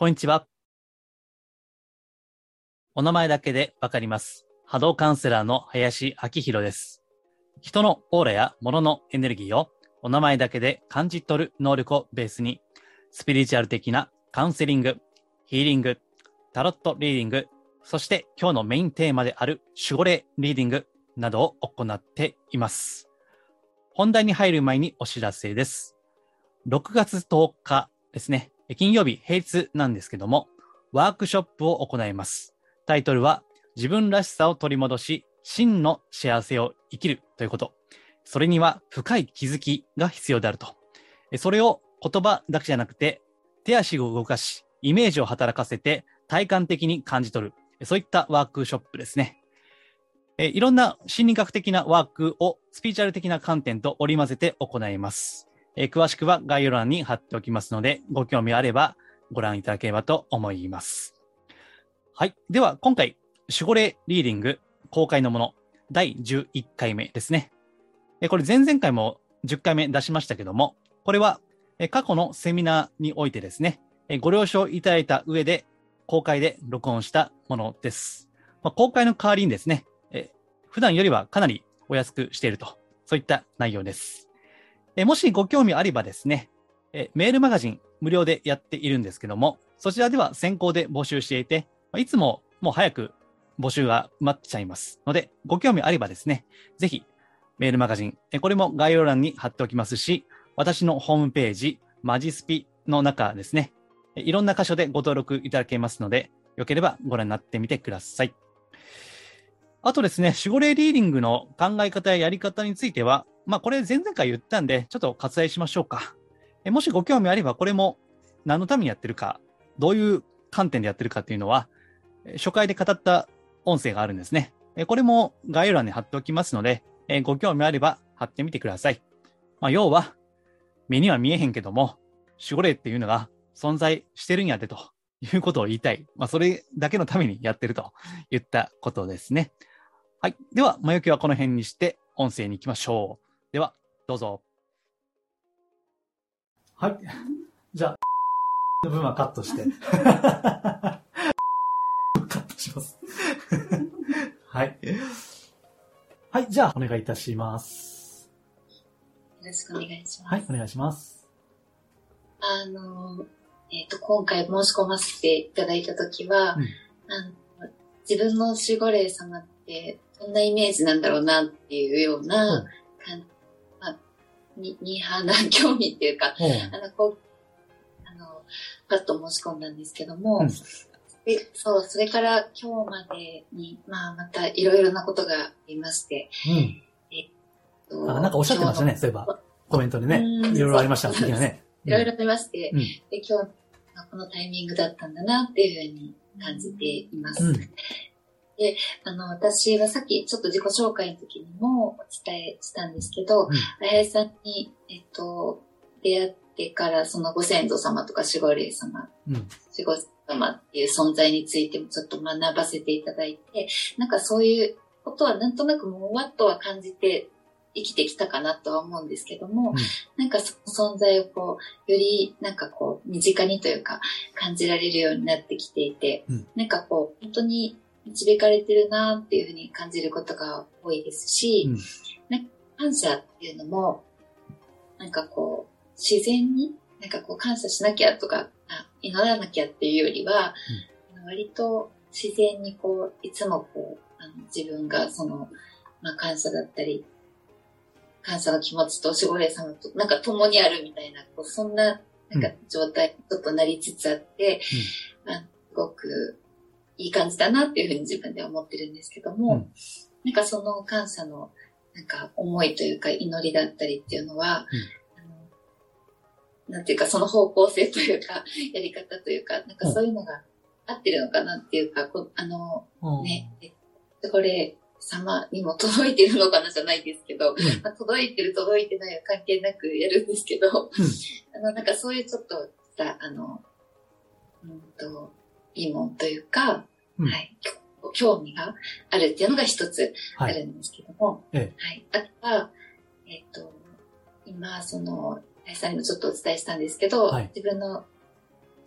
こんにちは。お名前だけでわかります。波動カウンセラーの林明宏です。人のオーラや物のエネルギーをお名前だけで感じ取る能力をベースに、スピリチュアル的なカウンセリング、ヒーリング、タロットリーディング、そして今日のメインテーマである守護霊リーディングなどを行っています。本題に入る前にお知らせです。6月10日ですね。金曜日、平日なんですけども、ワークショップを行います。タイトルは、自分らしさを取り戻し、真の幸せを生きるということ。それには深い気づきが必要であると。それを言葉だけじゃなくて、手足を動かし、イメージを働かせて体感的に感じ取る。そういったワークショップですね。いろんな心理学的なワークをスピーチュアル的な観点と織り交ぜて行います。えー詳しくは概要欄に貼っておきますので、ご興味あればご覧いただければと思います。はい。では、今回、守護霊リーディング公開のもの、第11回目ですね。えこれ前々回も10回目出しましたけども、これはえ過去のセミナーにおいてですね、えご了承いただいた上で公開で録音したものです。まあ、公開の代わりにですね、えー普段よりはかなりお安くしていると、そういった内容です。えもしご興味あればですね、えメールマガジン無料でやっているんですけども、そちらでは先行で募集していて、いつももう早く募集が埋まっちゃいますので、ご興味あればですね、ぜひメールマガジン、これも概要欄に貼っておきますし、私のホームページ、マジスピの中ですね、いろんな箇所でご登録いただけますので、よければご覧になってみてください。あとですね、守護霊リーディングの考え方ややり方については、まあこれ前々回言ったんで、ちょっと割愛しましょうか。えもしご興味あれば、これも何のためにやってるか、どういう観点でやってるかっていうのは、初回で語った音声があるんですね。えこれも概要欄に貼っておきますので、えご興味あれば貼ってみてください。まあ要は、目には見えへんけども、守護霊っていうのが存在してるんやでということを言いたい。まあそれだけのためにやってると言ったことですね。はい。では、前置きはこの辺にして、音声に行きましょう。では、どうぞ。はい。じゃあ、の分はカットして。カットします。はい。はい。じゃあ、お願いいたします。よろしくお願いします。はい。お願いします。あの、えっ、と、今回申し込ませていただいたときは、うんあの自分の守護霊様ってどんなイメージなんだろうなっていうような、感まあ、に、にはな興味っていうか、うあの、こう、あの、パッと申し込んだんですけども、うんでそう、それから今日までに、まあ、またいろいろなことがありまして、うん。あ、なんかおっしゃってましたね、そういえば。コメントでね。いろいろありました、的なね。いろいろありまして、で、今日、このタイミングだったんだなっていうふうに感じています。うん。あの、私はさっきちょっと自己紹介の時にもお伝えしたんですけど、うん林さんに、えっと、出会ってからそのご先祖様とか守護霊様、うん。守護様っていう存在についてもちょっと学ばせていただいて、なんかそういうことはなんとなくもわっとは感じて生きてきたかなとは思うんですけども、うんなんかその存在をこう、よりなんかこう、身近にというか感じられるようになってきていて、うんなんかこう、本当に導かれてるなっていうふうに感じることが多いですし、うん。感謝っていうのも、なんかこう、自然に、なんかこう感謝しなきゃとか、あ祈らなきゃっていうよりは、割と自然にこう、いつもこう、あの自分がその、まあ感謝だったり、感謝の気持ちと守護霊様となんか共にあるみたいな、こうそんななんか状態にちょっとなりつつあって、まあ、すごくいい感じだなっていうふうに自分では思ってるんですけども、うん。なんかその感謝のなんか思いというか祈りだったりっていうのは、あのなんていうかその方向性というか、やり方というか、なんかそういうのが合ってるのかなっていうか、こうあの、うん。ね、えこれ様にも届いてるのかなじゃないですけど、ん。まあ、届いてる届いてないは関係なくやるんですけど、あの、なんかそういうちょっとした、あの、うんと、疑問というか、うんはい、興興味があるっていうのが一つあはい。るんですけども、えはい。あとは、えっ、と、今、その、林さんにもちょっとお伝えしたんですけど、はい自分の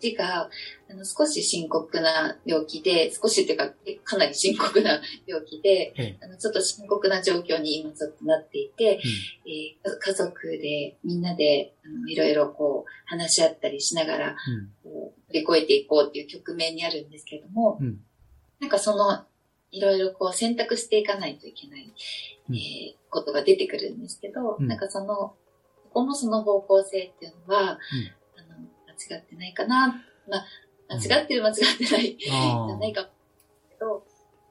父が、あの、少し深刻な病気で、少しっていうか、かなり深刻な病気で、ええ。あの、ちょっと深刻な状況に今ちょっとなっていて、えー家族でみんなで、あの、いろいろこう、話し合ったりしながら、うん。こう乗り越えていこうっていう局面にあるんですけども、うん。なんかその、いろいろこう選択していかないといけない、うん。えーことが出てくるんですけど、うん。なんかその、ここもその方向性っていうのは、間違ってないかな、まあ、間違ってる間違ってない、じあゃ ないかもけど、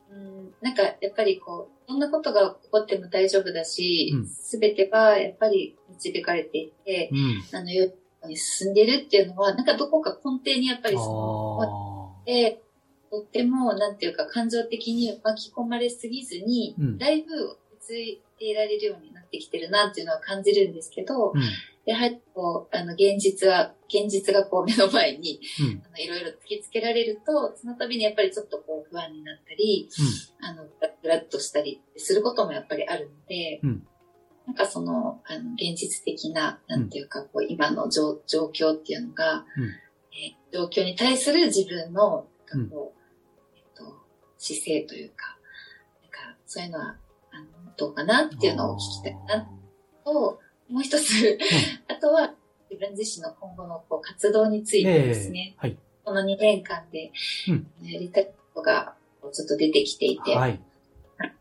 うん、なんかやっぱりこう、どんなことが起こっても大丈夫だしうん、すべ、てはやっぱり導かれていて、うん。あの、よに進んでるっていうのは、なんかどこか根底にやっぱりその、あで、とっても、なんていうか、感情的に巻き込まれすぎずに、うん。だいぶ落ち着いていられるようになってきてるなっていうのは感じるんですけど、ーうん。やはりこう、あの、現実は、現実がこう目の前に、うん。あのいろいろ突きつけられると、その度にやっぱりちょっとこう不安になったり、あの、ブラッとしたりすることもやっぱりあるので、うん。なんかその、あの、現実的な、なんていうか、こう、今の状状況っていうのが、うん。えー状況に対する自分の、なんかこう、えっと、姿勢というか、なんか、そういうのは、あの、どうかなっていうのを聞きたいなと、もう一つ、あとは、自分自身の今後のこう活動についてですね、ええ。はい。この2年間でうん。やりたいことがちょっと出てきていて、はい。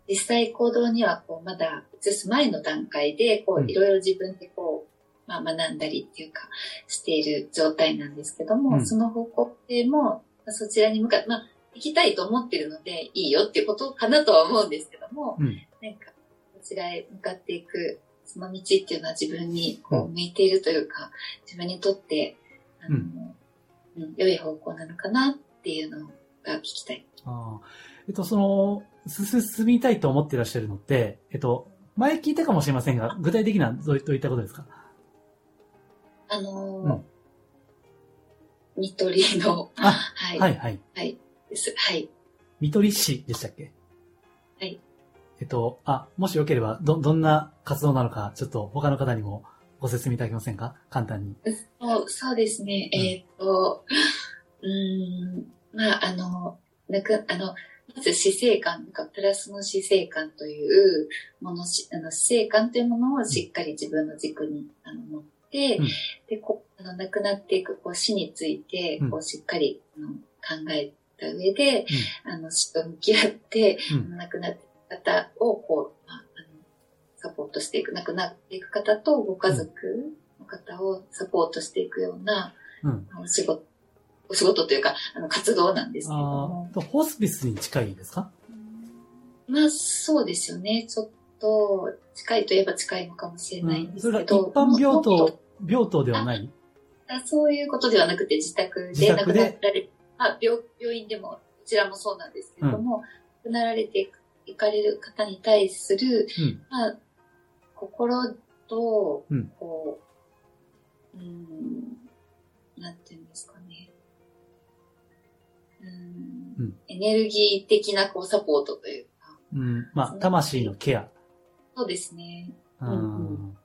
実際行動にはこうまだ移す前の段階でこううん。いろいろ自分でこう、まあ、学んだりっていうかしている状態なんですけども、うん。その方向性もまあそちらに向かって、まあ、行きたいと思ってるのでいいよっていうことかなとは思うんですけども、うん。なんかこちらへ向かっていくその道っていうのは自分にこう向いているというか、自分にとってあの、ううん良い方向なのかなっていうのが聞きたい。あーえっと、その、進みたいと思っていらっしゃるのって、えっと、前聞いたかもしれませんが、具体的などういどういったことですか？あのーうんニトリの、あはい、はい、はい。はい、です。はい。見取り市でしたっけ？はい。えっと、あ、もしよければ、ど、どんな活動なのか、ちょっと他の方にもご説明いただけませんか？簡単に。そうそうですね。うんえーっと、うーん、まあ、あの、なく、あの、まず死生観とか、プラスの死生観というもの、しあの死生観というものをしっかり自分の軸にあの持って、うんで、こう、あの、亡くなっていくこう死についてうん、こう、しっかりあの考えた上で、あの、死と向き合って、うん。亡くなって方を、こう、まあ、あの、サポートしていく、亡くなっていく方とご家族の方をサポートしていくような、うん。お仕事、お仕事というか、あの、活動なんですけれどホスピスに近いですか？まあ、そうですよね。ちょっと、近いといえば近いのかもしれないんですそれけど。が一般病もっと。棟、病棟ではない？あそういうことではなくて、自宅で亡くなられあ病、病院でも、こちらもそうなんですけれども、亡くなられていくいかれる方に対する、うん。まあ、心と、うんこう、うーん、なんていうんですかね。うーんうんエネルギー的なこうサポートというか、うん。まあ、魂のケア。そうですね。うんうん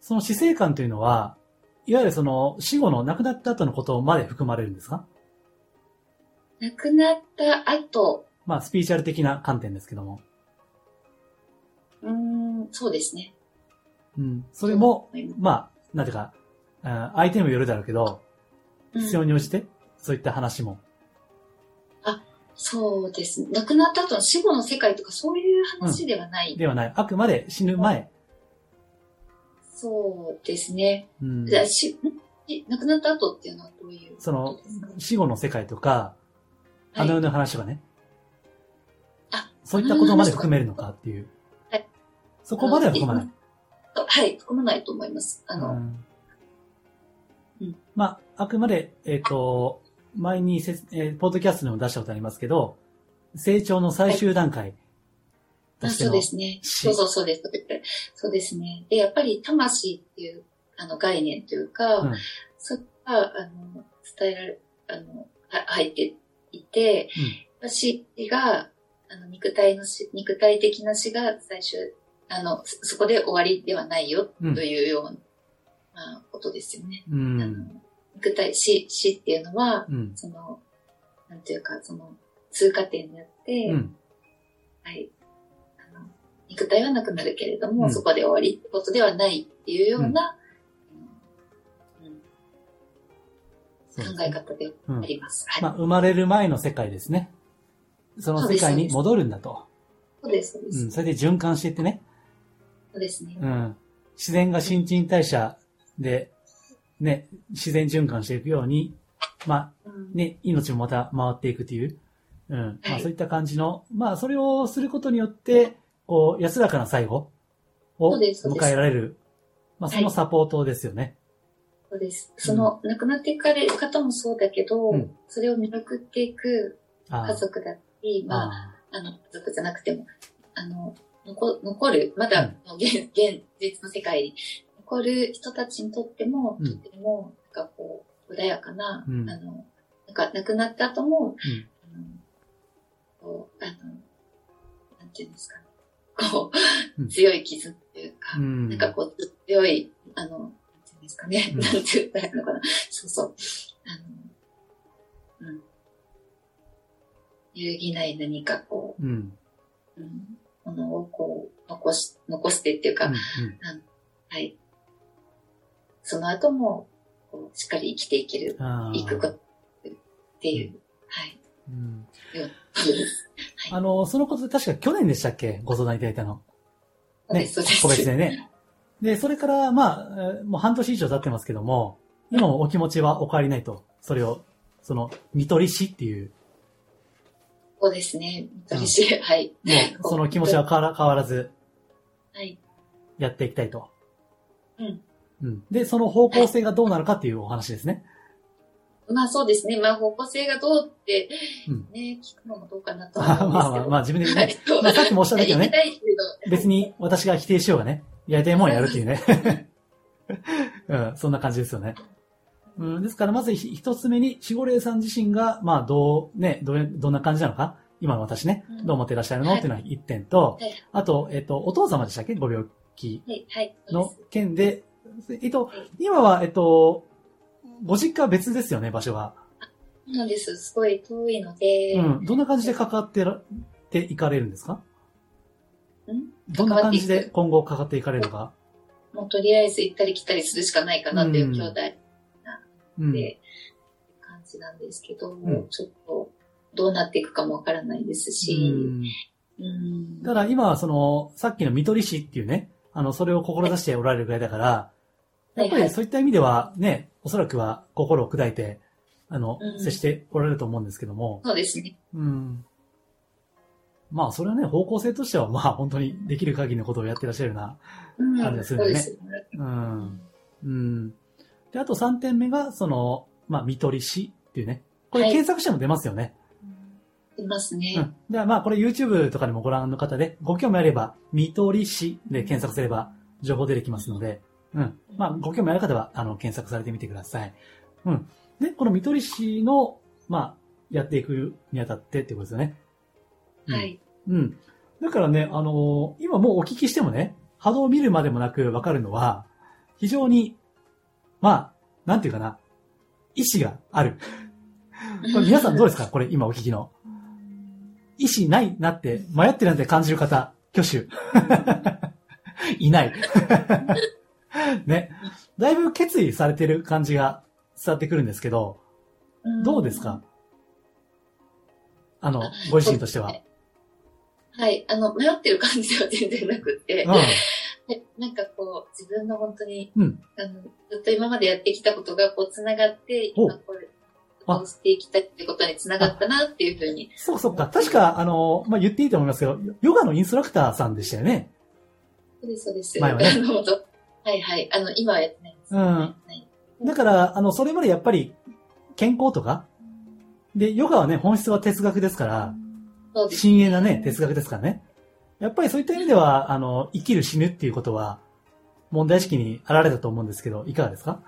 その死生観というのは、いわゆるその死後の亡くなった後のことまで含まれるんですか？亡くなった後、まあ、スピリチュアル的な観点ですけども。うーん、そうですね。うん。それも、まあ、なんていうか、あ相手にもよるだろうけど、必要に応じて、そういった話も。そうですね。亡くなった後の死後の世界とかそういう話ではない。ではない。あくまで死ぬ前。そうですね。うんじゃあしし亡くなった後っていうのはどういうその死後の世界とか、あの世の話とかね。あそういったことまで含めるのかっていう。はいそこまでは含まない。はい、含まないと思います。あの、うんうんまあ、あくまで、えっ、と、前にせつ、えーポッドキャストにも出したことありますけど、成長の最終段階とあそうですね。死そうそうそうです。そうですね。で、やっぱり魂っていうあの概念というか、うんそれが、あの、伝えられ、あの、は入っていて、死が、あの、肉体の死、肉体的な死が最終、あの、そそこで終わりではないよ、うんというような、まあ、ことですよね。うん。あのうん。肉体、死、死っていうのは、うん。その、なんていうか、その、通過点にあって、うん。はい。あの、肉体はなくなるけれども、うんそこで終わりってことではないっていうような、考え方でうんあります。はい。まあ、生まれる前の世界ですね。その世界に戻るんだと。そうです、そうです。うん。それで循環していってね。そうですね。うん。自然が新陳代謝で、ね、自然循環していくように、まあ、うんね、命もまた回っていくという、うん。まあ、はいそういった感じの、まあ、それをすることによって、こう、安らかな最後を迎えられる。まあ、そのサポートですよね。そうです。その、亡くなっていかれる方もそうだけど、うんそれを見送っていく家族だったり、まあ、ああの、家族じゃなくても、あの、残残る、まだ、現、現実の世界に残る人たちにとっても、うん。とても、なんかこう、穏やかな、うん。あの、なんか亡くなった後も、うん。あのこう、あの、なんていうんですかね、こう、うん。強い傷っていうか、うん。なんかこう、強い、あの、なんていうんですかね、うん。なんて言ったらいいのかな。そうそう。あの、揺るぎない何かこうん。う、うん、ものをこう、残し、残してっていうか、うん。はい。その後も、こう、しっかり生きていける、ああいくことっていう、はい。うんそうです。あの、そのことで確か去年でしたっけ？ご相談いただいたの。そうです、そうです。個別でね。で、それから、まあ、えーもう半年以上経ってますけども、今もお気持ちはお変わりないと。それを、その、見取り師っていう、そうですね。はい。もう、その気持ちは変わら変わらずはい。やっていきたいと。うん。うん。で、その方向性がどうなるかっていうお話ですね。まあそうですね。まあ方向性がどうって、うんね、聞くのもどうかなとまあは思うんですけど。まあまあ、まあ自分でね、はいまあさっきもおっしゃったけどね別に私が否定しようがね、やりたいもんやるっていうね。うん、そんな感じですよね。うん、ですから、まずひ一つ目に、守護霊さん自身が、まあ、どう、ね、どう、どんな感じなのか、今の私ね、うん。どう思ってらっしゃるの、はい。っていうのが一点と、はい。あと、えっと、お父様でしたっけ？ご病気。の件で、えっとはい、今は、えっと、ご実家は別ですよね、場所は。そうなんです。すごい遠いので、うん。どんな感じで関わってらっていかれるんですか？ん？どんな感じで今後関わっていかれるのか？もうとりあえず行ったり来たりするしかないかなっていう兄弟うん。で、感じなんですけど、んちょっとどうなっていくかもわからないですし、うんうん。ただ今はその、さっきの見取り師っていうね、あの、それを志しておられるぐらいだから、やっぱりそういった意味ではね、おそらくは心を砕いて、あの、うん接しておられると思うんですけども、そうですね。うん。まあ、それはね、方向性としては、まあ、本当にできる限りのことをやってらっしゃるような、うん。あれですよねそうですよね。うん。うん。で、あと3点目が、その、まあ、見取り師っていうね。これはい検索しても出ますよね。いますね。うん。ではまあ、これ YouTube とかでもご覧の方で、ご興味あれば、見取り師で検索すれば、情報出てきますので、うん。まあ、ご興味ある方は、あの、検索されてみてください。うん。で、この見取り師の、まあ、やっていくにあたってってことですよね。うんはい。うん。だからね、あのー今もうお聞きしてもね、波動を見るまでもなくわかるのは、非常に、まあ、なんていうかな、意志がある。これ皆さんどうですか？これ今お聞きの。意志ないなって、迷ってるなんて感じる方、挙手。いない。ね。だいぶ決意されてる感じが伝わってくるんですけど、どうですか？あの、ご自身としては。はい。あの、迷ってる感じでは全然なくって、うはいなんかこう、自分の本当に、ん。うん。あの、ずっと今までやってきたことがこう、繋がって、今これ、あこうしていきたいってことに繋がったなっていうふうに。そうそっか。確か、あの、まあ、言っていいと思いますけど、ヨガのインストラクターさんでしたよね。そうです、そうです。前はねはいはい。あの、今はやってないです。うんはいだから、あの、それまでやっぱり、健康とか、で、ヨガはね、本質は哲学ですから、そうです。深遠なね、哲学ですからね。やっぱりそういった意味では、あの、生きる死ぬっていうことは、問題意識にあられたと思うんですけど、いかがですか？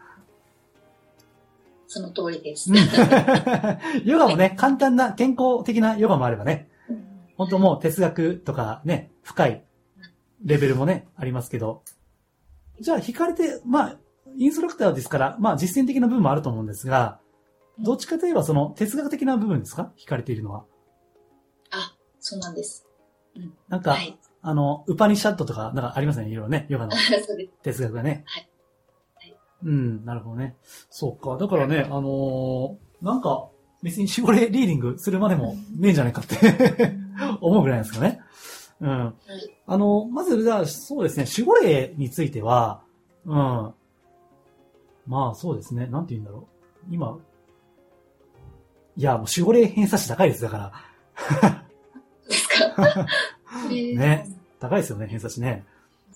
その通りです。うん ヨガもね、簡単な健康的なヨガもあればね、本当もう哲学とかね、深いレベルもね、ありますけど、じゃあ惹かれて、まあ、インストラクターですから、まあ実践的な部分もあると思うんですが、どっちかといえばその哲学的な部分ですか？惹かれているのは。あ、そうなんです。なんか、はい。あの、ウパニシャットとか、なんかありますね、いろいろね、ヨガの。哲学がね。はいはいうん、なるほどね。そうか。だからね、あのーなんか、別に絞れリーディングするまでもねえんじゃないかって 思うぐらいなんですかね。うん。あの、まず、じゃあ、そうですね、守護霊については、うん。まあ、そうですね、なんて言うんだろう。今、いや、もう守護霊偏差値高いです、だから。ね。高いですよね、偏差値ね。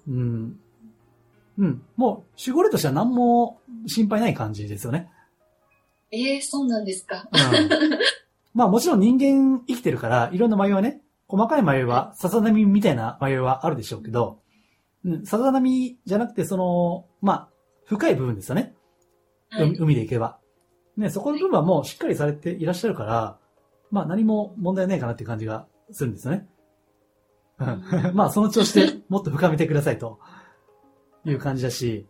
うん。うん。もう、守護霊としては何も心配ない感じですよね。えー、そうなんですか。うん。まあもちろん人間生きてるから、いろんな迷いはね、細かい迷いは、さざ波みたいな迷いはあるでしょうけど、うん、さざ波じゃなくて、その、まあ、深い部分ですよね。はい。海海で行けば。ね、そこの部分はもうしっかりされていらっしゃるから、まあ何も問題ないかなっていう感じがするんですよね。うん まあその調子でもっと深めてくださいという感じだし。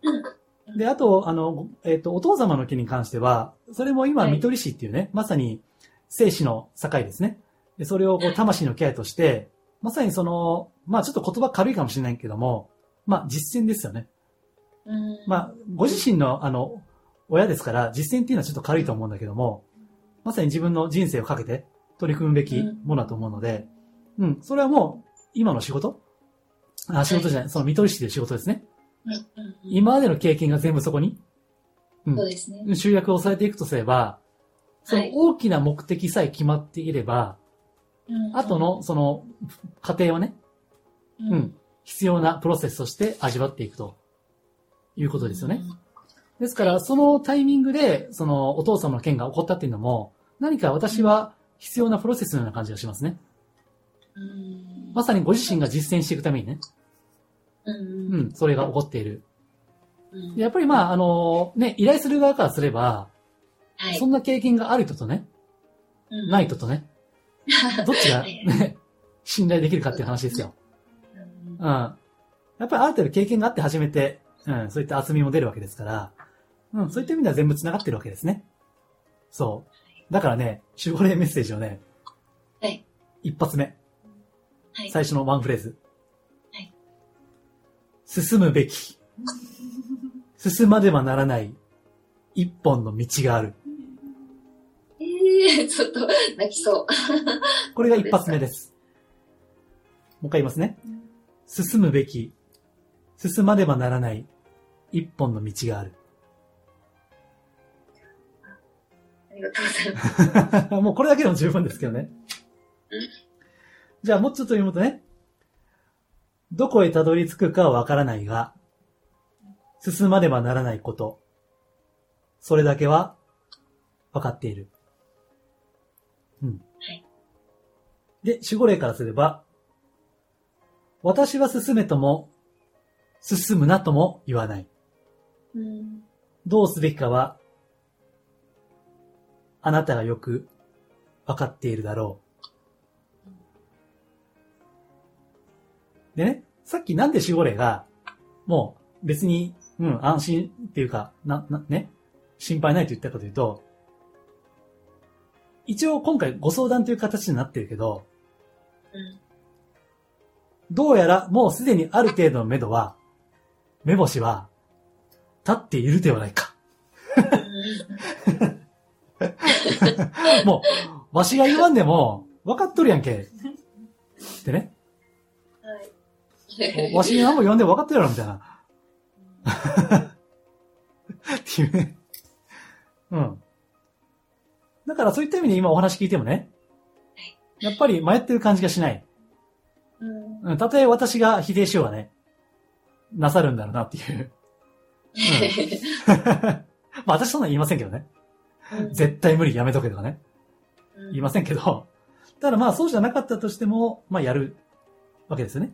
で、あと、あの、えっ、と、お父様の木に関しては、それも今、はい見取り師っていうね、まさに生死の境ですね。でそれをこう魂のケアとして、まさにその、まあちょっと言葉軽いかもしれないけども、まあ実践ですよね。うんまあ、ご自身の、あの、親ですから、実践っていうのはちょっと軽いと思うんだけども、まさに自分の人生をかけて取り組むべきものだと思うので、うん、それはもう、今の仕事？あ、仕事じゃない、その見取り師という仕事ですね。うんうんうん。今までの経験が全部そこに、うん。そうですね。集約をされていくとすれば、そのはい。大きな目的さえ決まっていれば、うん後の、その、過程はね、ううん、必要なプロセスとして味わっていくと。いうことですよね。ですから、そのタイミングで、そのお父様の件が起こったっていうのも、何か私は必要なプロセスのような感じがしますね。うんまさにご自身が実践していくためにね、うんうん、それが起こっている。やっぱりまあ、あの、ね、依頼する側からすれば、はいそんな経験がある人とね、うんない人とね、どっちがはいね、信頼できるかっていう話ですよ。うんうん。やっぱりある程度経験があって初めて、うん、そういった厚みも出るわけですから、うん、そういった意味では全部繋がってるわけですね。そう。だからね、守護霊メッセージをね、はい。一発目、はい。最初のワンフレーズ。はい。進むべき。進まねばならない一本の道がある。えー、ちょっと泣きそう。これが一発目です。もう一回言いますね。進むべき、進まねばならない一本の道がある。りがとうございます。もうこれだけでも十分ですけどねうん。じゃあもうちょっと読むとね。どこへたどり着くかはわからないが、進まねばならないこと。それだけは分かっている。うん。はいで、守護霊からすれば、私は進めとも、進むなとも言わない。うんどうすべきかは、あなたがよくわかっているだろう。でね、さっきなんで守護霊が、もう別に、うん、安心っていうか、な、な、ね、心配ないと言ったかというと、一応今回ご相談という形になってるけど、うんどうやらもうすでにある程度の目処は、目星は立っているではないか。もう、わしが言わんでも、分かっとるやんけ。ってね。はい。わしに何も言わんでも分かってるやろ、みたいな。っていうね。うん。だからそういった意味で今お話聞いてもね、やっぱり迷ってる感じがしない。うんうん、たとえ私が否定しようがね、なさるんだろうなっていう。まあ私そんなの言いませんけどね。絶対無理やめとけとかね。言いませんけど、ただまあそうじゃなかったとしても、まあやるわけですよね。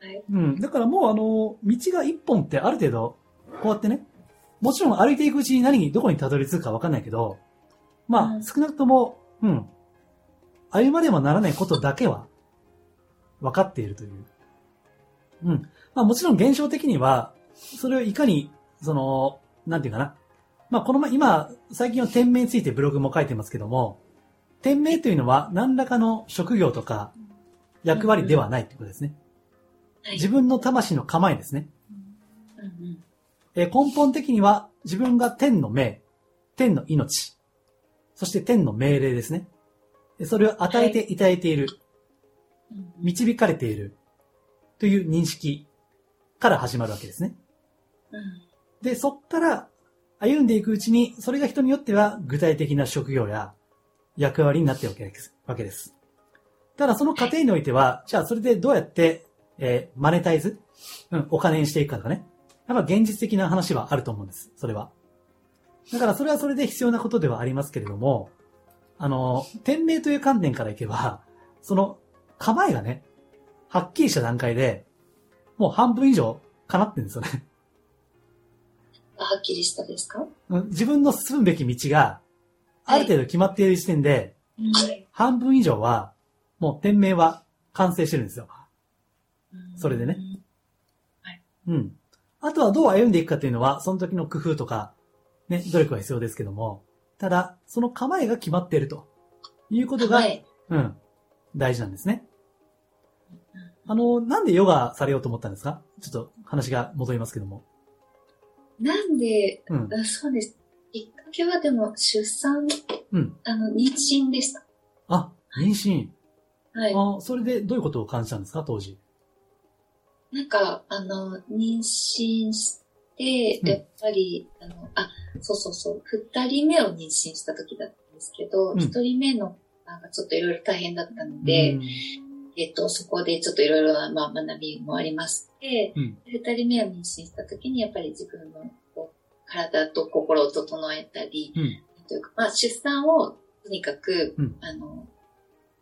はいうん。だからもうあの、道が一本ってある程度、こうやってね、もちろん歩いていくうちに何に、どこにたどり着くかわかんないけど、まあうん少なくとも、うん。歩まねばならないことだけは、分かっているという。うん。まあもちろん現象的には、それをいかに、その、なんていうかな。まあ、このま、今、最近は店名についてブログも書いてますけども、店名というのは何らかの職業とか役割ではないということですね。はい。自分の魂の構えですね。えー根本的には自分が天の命、天の命、そして天の命令ですね。でそれを与えていただいている、うん導かれているという認識から始まるわけですね。うんで、そっから歩んでいくうちに、それが人によっては具体的な職業や役割になっているわけです。ただその過程においては、じゃあそれでどうやって、えーマネタイズうん、お金にしていくかとかね。やっぱ現実的な話はあると思うんです。それは。だからそれはそれで必要なことではありますけれども、あの、天命という観点からいけば、その構えがね、はっきりした段階で、もう半分以上叶ってるんですよね。あはっきりしたですか？うん自分の進むべき道が、ある程度決まっている時点で、はい。半分以上は、もう店名は完成してるんですよ。それでね。うん。あとはどう歩んでいくかというのは、その時の工夫とか、ね、努力は必要ですけども、ただ、その構えが決まっているということが、はい。うん、大事なんですね。あの、なんでヨガされようと思ったんですか？ちょっと話が戻りますけども。なんで、うん。あそうです。きっかけはでも出産、うん。あの、妊娠でした。あ、妊娠。はい。あ、それでどういうことを感じたんですか当時？なんか、あの、妊娠して、うんやっぱり、あの、あ、そうそうそう、二人目を妊娠した時だったんですけど、うん一、人目の、なんかちょっといろいろ大変だったので、えっと、そこでちょっといろいろな、まあ、学びもありまして、うん二人目を妊娠した時に、やっぱり自分のこう体と心を整えたり、うん。というか、まあ、出産をとにかく、うんあの、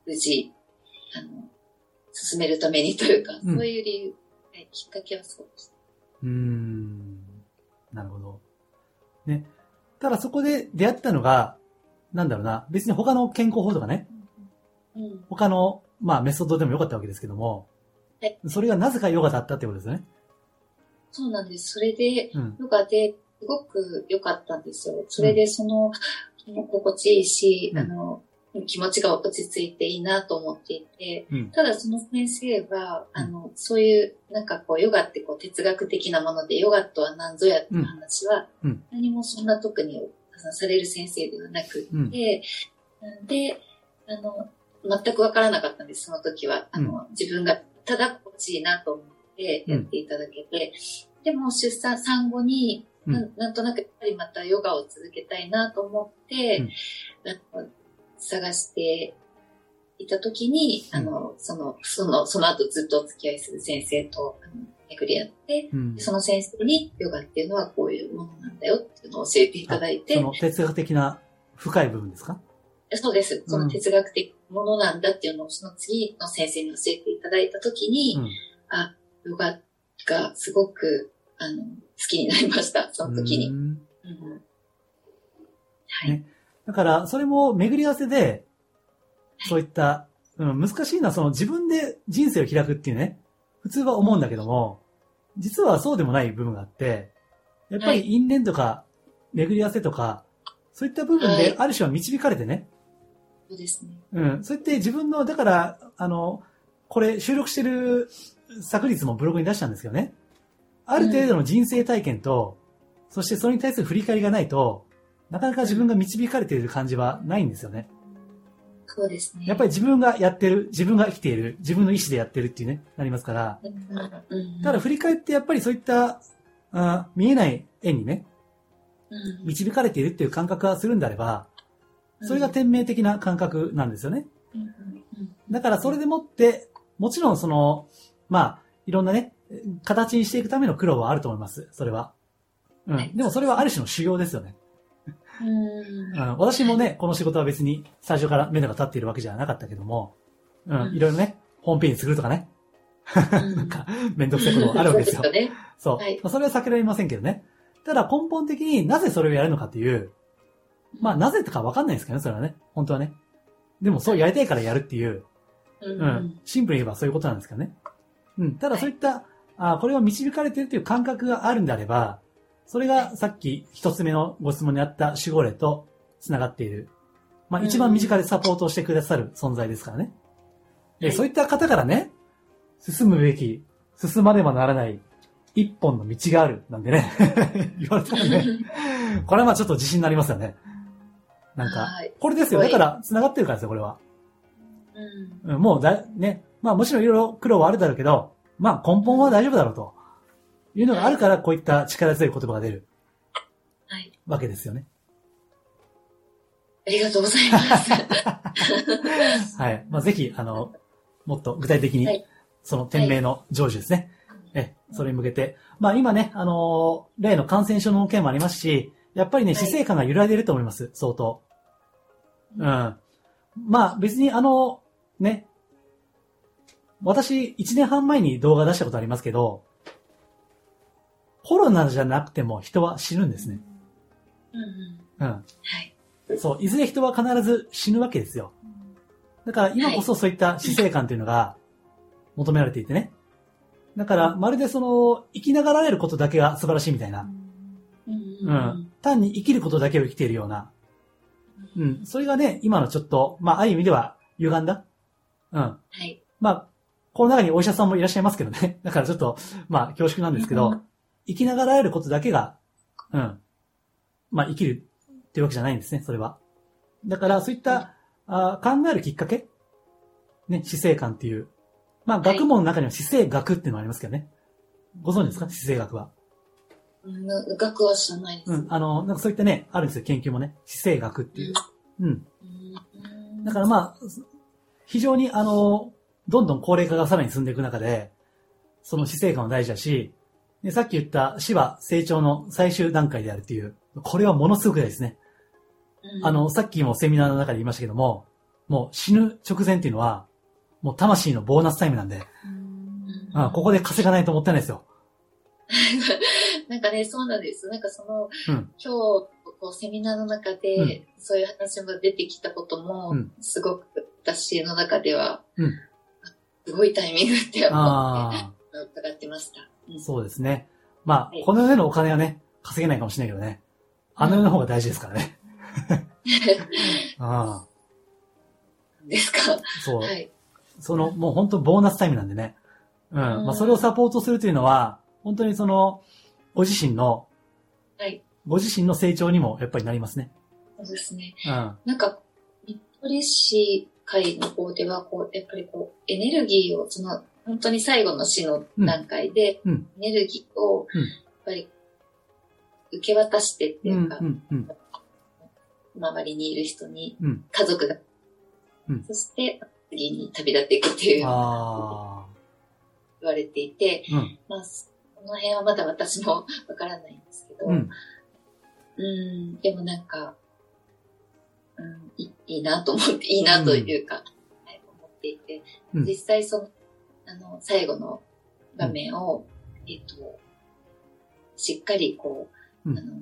無事、あの、進めるためにというか、うんそういう理由、はい、きっかけはそうでした。うーん。なるほど。ね。ただそこで出会ったのが、なんだろうな、別に他の健康法とかね、うん。他の、まあメソッドでもよかったわけですけどもはい、それがなぜかヨガだったってことですよね。そうなんです。それで、うん。ヨガですごく良かったんですよ。それでその、心地いいし、うんあの、気持ちが落ち着いていいなと思っていて、うん。ただその先生は、あの、そういう、なんかこう、ヨガってこう、哲学的なもので、ヨガとは何ぞやっていう話は何もそんな特にされる先生ではなくうんて、で、あの、全くわからなかったんです、その時は。あの、自分がただ心地いいなと思ってやっていただけて、でも出産、産後に、うん。なんなんとなくやっぱりまたヨガを続けたいなと思って、あの探していた時に、あの、その、その、その後ずっとお付き合いする先生と、あの、巡り合って、うん。で。その先生にヨガっていうのはこういうものなんだよっていうのを教えていただいて。そ、の哲学的な深い部分ですか？そうです。その哲学的なものなんだっていうのをその次の先生に教えていただいた時に、うん。あ、ヨガがすごく、あの、好きになりました。その時に。うんうんはい。ねだから、それも巡り合わせで、そういった、うん、難しいのはその自分で人生を開くっていうね、普通は思うんだけども、実はそうでもない部分があって、やっぱり因縁とか、巡り合わせとか、そういった部分はいである種は導かれてね、そうですね。うん、そうやって自分の、だから、あの、これ収録してる昨日もブログに出したんですけどね、ある程度の人生体験と、そしてそれに対する振り返りがないと、なかなか自分が導かれている感じはないんですよね。そうですね。やっぱり自分がやってる、自分が生きている、自分の意思でやってるっていうね、なりますから。り、うんうんただ振り返ってやっぱりそういった、あ見えない円にね、うん導かれているっていう感覚がするんであれば、それが天命的な感覚なんですよね。だからそれでもって、もちろんその、まあ、いろんなね、形にしていくための苦労はあると思います。それは。うはいん。でもそれはある種の修行ですよね。うんうん。私もね、この仕事は別に最初から目処が立っているわけじゃなかったけども、うん。いろいろね、ホームページ作るとかね。なんか、めんどくさいこともあるわけですよ。そうそれは避けられませんけどね。ただ根本的になぜそれをやるのかっていう、まあなぜとかわかんないですけどね、それはね。本当はね。でもそうやりたいからやるっていう、うんうん。シンプルに言えばそういうことなんですけどね。うん。ただそういった、あこれを導かれているという感覚があるんであれば、それがさっき一つ目のご質問にあった守護霊と繋がっている。まあ一番身近でサポートをしてくださる存在ですからね。で、はいそういった方からね、進むべき、進まねばならない一本の道がある、なんでね、言われたらね、これはまあちょっと自信になりますよね。なんかはい、これですよ。だから繋がってるからですよ、これは。うんうんもうだ、ね、まあもちろんいろいろ苦労はあるだろうけど、まあ根本は大丈夫だろうと。いうのがあるから、こういった力強い言葉が出るはい。わけですよね。ありがとうございます。はい。まあぜひ、あの、もっと具体的にはい、その天命の成就ですね。え、それに向けて。まあ今ね、あのー例の感染症の件もありますし、やっぱりね、はい死生観が揺らいでいると思います、相当。うん。まあ別にあの、ね、私、1年半前に動画出したことありますけど、コロナじゃなくても人は死ぬんですね。うんうんうん。はい。そう、いずれ人は必ず死ぬわけですよ。だから今こそそういった死生観というのが求められていてね。だから、まるでその、生きながられることだけが素晴らしいみたいな。うん。単に生きることだけを生きているような。うん。それがね、今のちょっと、まあ、ある意味では歪んだ？うん。はい。まあ、この中にお医者さんもいらっしゃいますけどね。だからちょっと、まあ、恐縮なんですけど、生きながらえることだけが、うん。まあ、生きるっていうわけじゃないんですね、それは。だから、そういった、あー考えるきっかけ？ね、死生観っていう。まあ、はい学問の中には死生学っていうのがありますけどね。ご存知ですか？死生学は。うん学は知らないです。うん。あの、なんかそういったね、あるんですよ、研究もね。死生学っていう。うん。うんだからまあ、非常にあの、どんどん高齢化がさらに進んでいく中で、その死生観は大事だし、でさっき言った死は成長の最終段階であるっていう、これはものすごく大事ですね。うんあの、さっきもセミナーの中で言いましたけども、もう死ぬ直前っていうのは、もう魂のボーナスタイムなんで、うんあここで稼がないともったいないですよ。なんかね、そうなんです。なんかその、うん今日、こう、セミナーの中で、うんそういう話が出てきたことも、うんすごく私の中では、うんすごいタイミングって思ってあ伺ってました。そうですね。まあはい、この世でのお金はね、稼げないかもしれないけどね。あの世の方が大事ですからね。ああ、ですか？そう。はい。その、もう本当ボーナスタイムなんでね。うん。うんまあ、それをサポートするというのは、本当にその、ご自身の、はい。ご自身の成長にもやっぱりなりますね。そうですね。うん。なんか、日暮里市会の方では、こう、やっぱりこう、エネルギーを、その、本当に最後の死の段階で、うんエネルギーを、うんやっぱり、受け渡してってう、いうんか、うん、うん。周りにいる人に、うん家族が、うんそして、次に旅立っていくっていう、あ言われていて、あ。うん。まあ、その辺はまだ私も わからないんですけど、うん。うん、でもなんか、うん、いいいなと思って、いいなというか、はい、思っていて、うん。実際その、あの、最後の場面を、えっと、しっかりこう、うん。あの、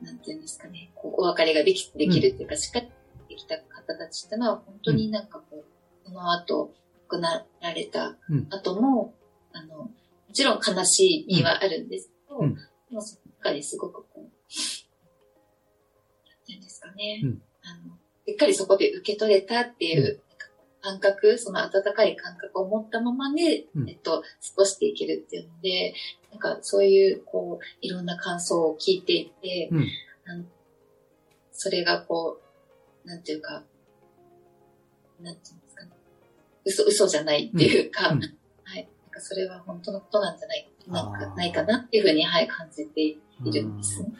なんていうんですかね、こう、お別れができ、できるっていうか、しっかりできた方たちってのは、本当になんかこう、その後、亡くなられたうん。後も、あの、もちろん悲しみはあるんですけど、うん。でもその中ですごくこう、なんていうんですかね、うん。あの、しっかりそこで受け取れたっていう、感覚、その温かい感覚を持ったままで、うん。えっと、過ごしていけるっていうので、なんかそういう、こう、いろんな感想を聞いていて、うん。あのそれがこう、なんていうか、なんていうんですかね。嘘、嘘じゃないっていうか、うんかそれは本当のことなんじゃないなないかなっていうふうに、はい、感じているんですね。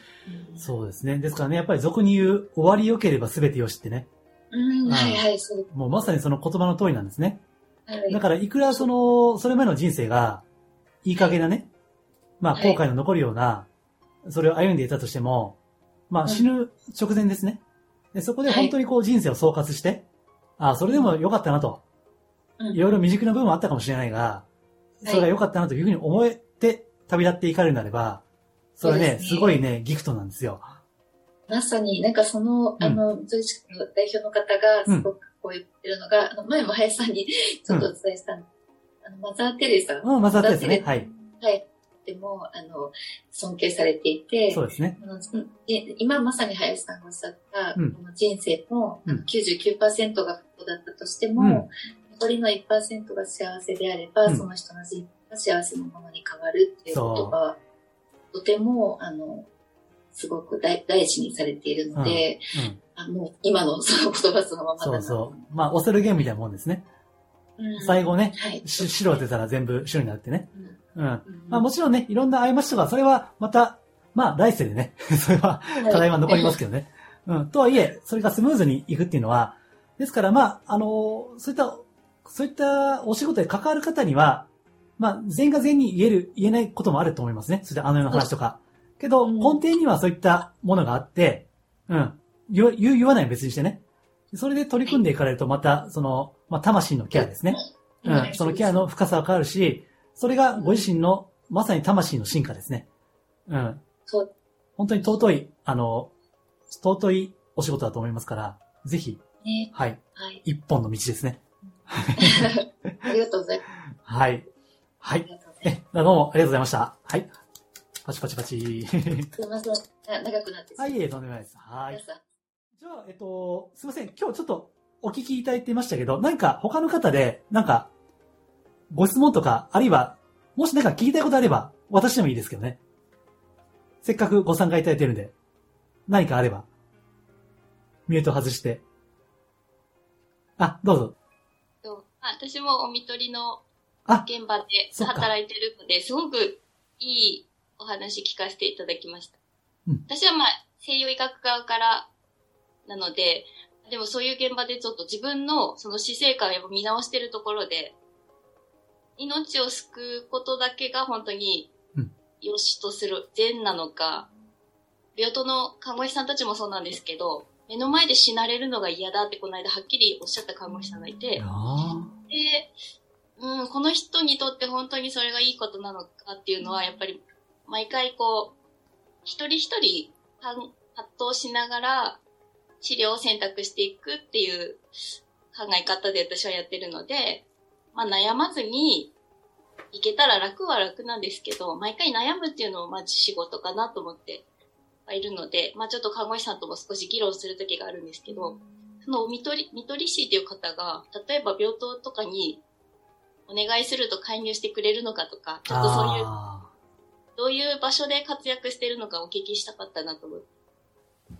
うんそうですね。ですからね、やっぱり俗に言う、終わり良ければ全てよしってね。うん、はいはい、そう。もうまさにその言葉の通りなんですね。はいだから、いくらその、それまでの人生が、いい加減なね、まあ、はい後悔の残るような、それを歩んでいたとしても、まあ、うん死ぬ直前ですね。でそこで本当にこう人生を総括して、ああ、それでも良かったなと。うんいろいろ未熟な部分はあったかもしれないが、それが良かったなというふうに思えて旅立っていかれるなれば、それはね、すねすごいね、ギフトなんですよ。まさに、なんかその、うんあの、女子の代表の方がすごくこう言ってるのが、あの、前も林さんに ちょっとお伝えしたあの、マザー・テレサ、うん、まずはですね。はい。はい。ても、あの、尊敬されていて、そうですね。今まさに林さんがおっしゃった、うんこの人生のうん99%が不幸だったとしても、うん残りの1%が幸せであれば、うんその人の人生が幸せなものに変わるっていうことが、とても、あの、すごく大大事にされているので、うん。あもう今のその言葉そのままだな。そうそう。まあ、オセルゲームみたいなもんですね。うん最後ね、はい。し白が出たら全部白になってね。うんうん。うんまあもちろんね、いろんな過ちとか、それはまた、まあ来世でね、それは課題は残りますけどね。うん。とはいえ、それがスムーズにいくっていうのは、ですからまあ、あのそういった、そういったお仕事で関わる方には、まあ、全員が全員に言える、言えないこともあると思いますね。それであのような話とか。けど、うん根底にはそういったものがあって、うん。言う言わないは別にしてね。それで取り組んでいかれると、また、その、まあ、魂のケアですね。うん。そのケアの深さは変わるし、それがご自身の、まさに魂の進化ですね。うん。そう本当に尊い、あの、尊いお仕事だと思いますから、ぜひ、ね。はい、はい。一本の道ですね。ありがとうございます。はい。はい。え、どうもありがとうございました。はい。パチパチパチ。ます。すいません。な長くなってはいえ、とんでもないです。はいじゃあ、えっと、すいません。今日ちょっとお聞きいただいてましたけど、何か他の方で、なんか、ご質問とか、あるいは、もし何か聞きたいことあれば、私でもいいですけどね。せっかくご参加いただいてるんで、何かあれば、ミュート外して。あ、どうぞ。私もお見取りのあ現場で働いてるので、すごくいいお話聞かせていただきました。うん。私はまあ、西洋医学側からなので、でもそういう現場でちょっと自分のその死生観をやっぱ見直してるところで、命を救うことだけが本当にうん。良しとする善なのか、病棟の看護師さんたちもそうなんですけど、目の前で死なれるのが嫌だってこの間はっきりおっしゃった看護師さんがいて、うん、この人にとって本当にそれがいいことなのかっていうのは、やっぱり毎回こう、一人一人発動しながら治療を選択していくっていう考え方で私はやってるので、まあ悩まずにいけたら楽は楽なん。ですけど、毎回悩むっていうのもまず仕事かなと思ってはいるので、まあちょっと看護師さん。とも少し議論する時があるん。ですけど、の見取り、見取り師っていう方が、例えば病棟とかにお願いすると介入してくれるのかとか、ちょっとそういう、あどういう場所で活躍してるのかお聞きしたかったなと思って。ー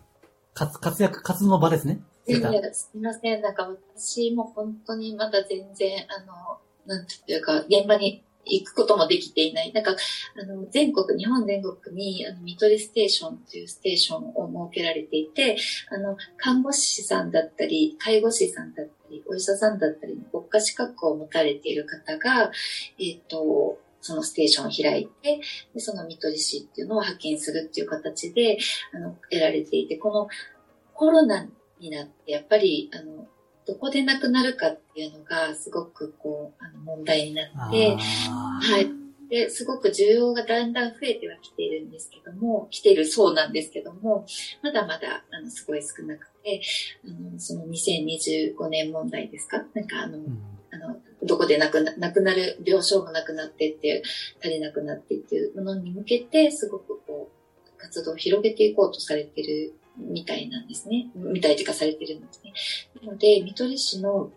活活躍、活動の場ですね。いやいやすみません。なんか私も本当にまだ全然、あの、なんていうか、現場に行くこともできていない。なんか、あの、全国、日本全国に、あの、見取りステーションというステーションを設けられていて、あの、看護師さんだったり、介護士さんだったり、お医者さんだったりの国家資格を持たれている方が、えっ、と、そのステーションを開いて、でその見取り師っていうのを派遣するっていう形で、あの、得られていて、このコロナになって、やっぱり、あの、どこで亡くなるかっていうのが、すごくこう、あの、問題になあって、ー。はい。で、すごく需要がだんだん増えてはきているんですけども、来ているそうなんですけども、まだまだ、あの、すごい少なくて、あの、その2025年問題ですか？なんかあの、うん。あの、どこで亡くな、亡くなる、病床がなくなってっていう、足りなくなってっていうものに向けて、すごくこう、活動を広げていこうとされてるみたいなんですね。みたいというかされてるんですね。なので、見取り師の、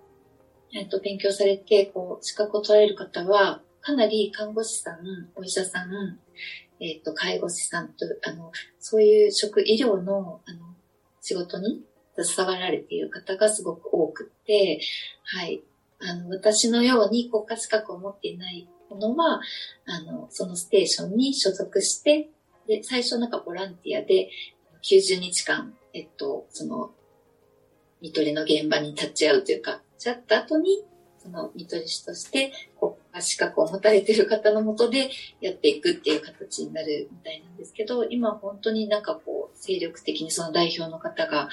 えっと、勉強されて、こう、資格を取られる方は、かなり看護師さん、お医者さん、えっと、介護士さんと、あの、そういう職、医療の、あの、仕事に携わられている方がすごく多くて、はい。あの、私のように国家資格を持っていないものは、あの、そのステーションに所属して、で、最初なんかボランティアで90日間、えっと、その、見取りの現場に立ち会うというか、ち会った後に、その見取り師として国家資格を持たれている方のもとでやっていくっていう形になるみたいなんですけど、今本当になんかこう、精力的にその代表の方が、あ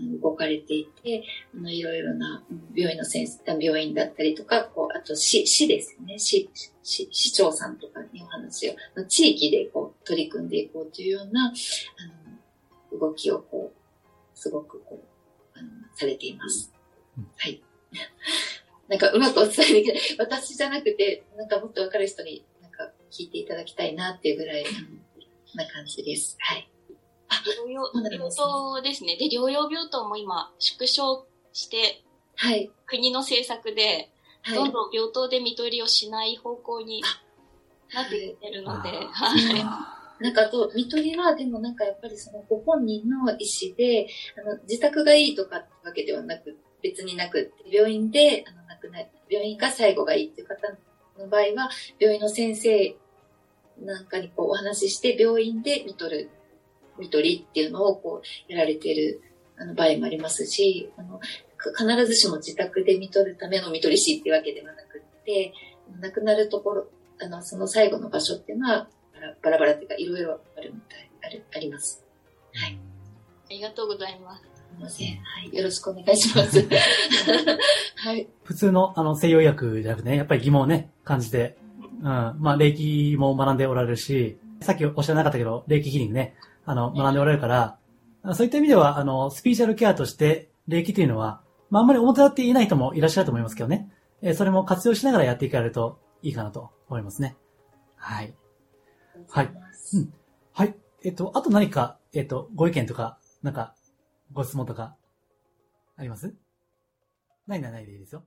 の、動かれていて、あの、いろいろな病院の先生、病院だったりとか、こう、あと市、市ですね。市、市、市長さんとかにお話を、地域でこう、取り組んでいこうというような、あの、動きをこう、すごくこう、あの、されていますうん。はい。なんかうまくお伝えできない。私じゃなくて、なんかもっとわかる人に、なんか聞いていただきたいなっていうぐらい、な感じです。はい。あ、療養、病棟ですね。で、療養病棟も今、縮小して、はい。国の政策で、はい、どんどん病棟で看取りをしない方向になってきてるので、はい。なんかあと、看取りは、でもなんかやっぱりそのご本人の意思で、あの、自宅がいいとかってわけではなく、別になく病院で、あの、亡くな病院が最後がいいっていう方の場合は、病院の先生なんかにこうお話しして、病院で見取る、見取りっていうのをこう、やられてるあの場合もありますし、あの、必ずしも自宅で見取るための見取り師っていうわけではなくって、亡くなるところ、あの、その最後の場所っていうのは、バラバラっていうか、いろいろあるみたい、ある、あります。はい。ありがとうございます。すみません。はい。よろしくお願いします。はい。普通の、あの、西洋医薬じゃなくてね、やっぱり疑問をね、感じて、うん。まあ、霊気も学んでおられるし、さっきおっしゃらなかったけど、霊気ヒーリングね、あの、学んでおられるから、そういった意味では、あの、スピーチャルケアとして、霊気というのは、まあ、あんまり表立っていない人もいらっしゃると思いますけどね。えー、それも活用しながらやっていかれるといいかなと思いますね。はい。はい。うん。はい。えっと、あと何か、えっと、ご意見とか、なんか、ご質問とか、あります？ないならないでいいですよ。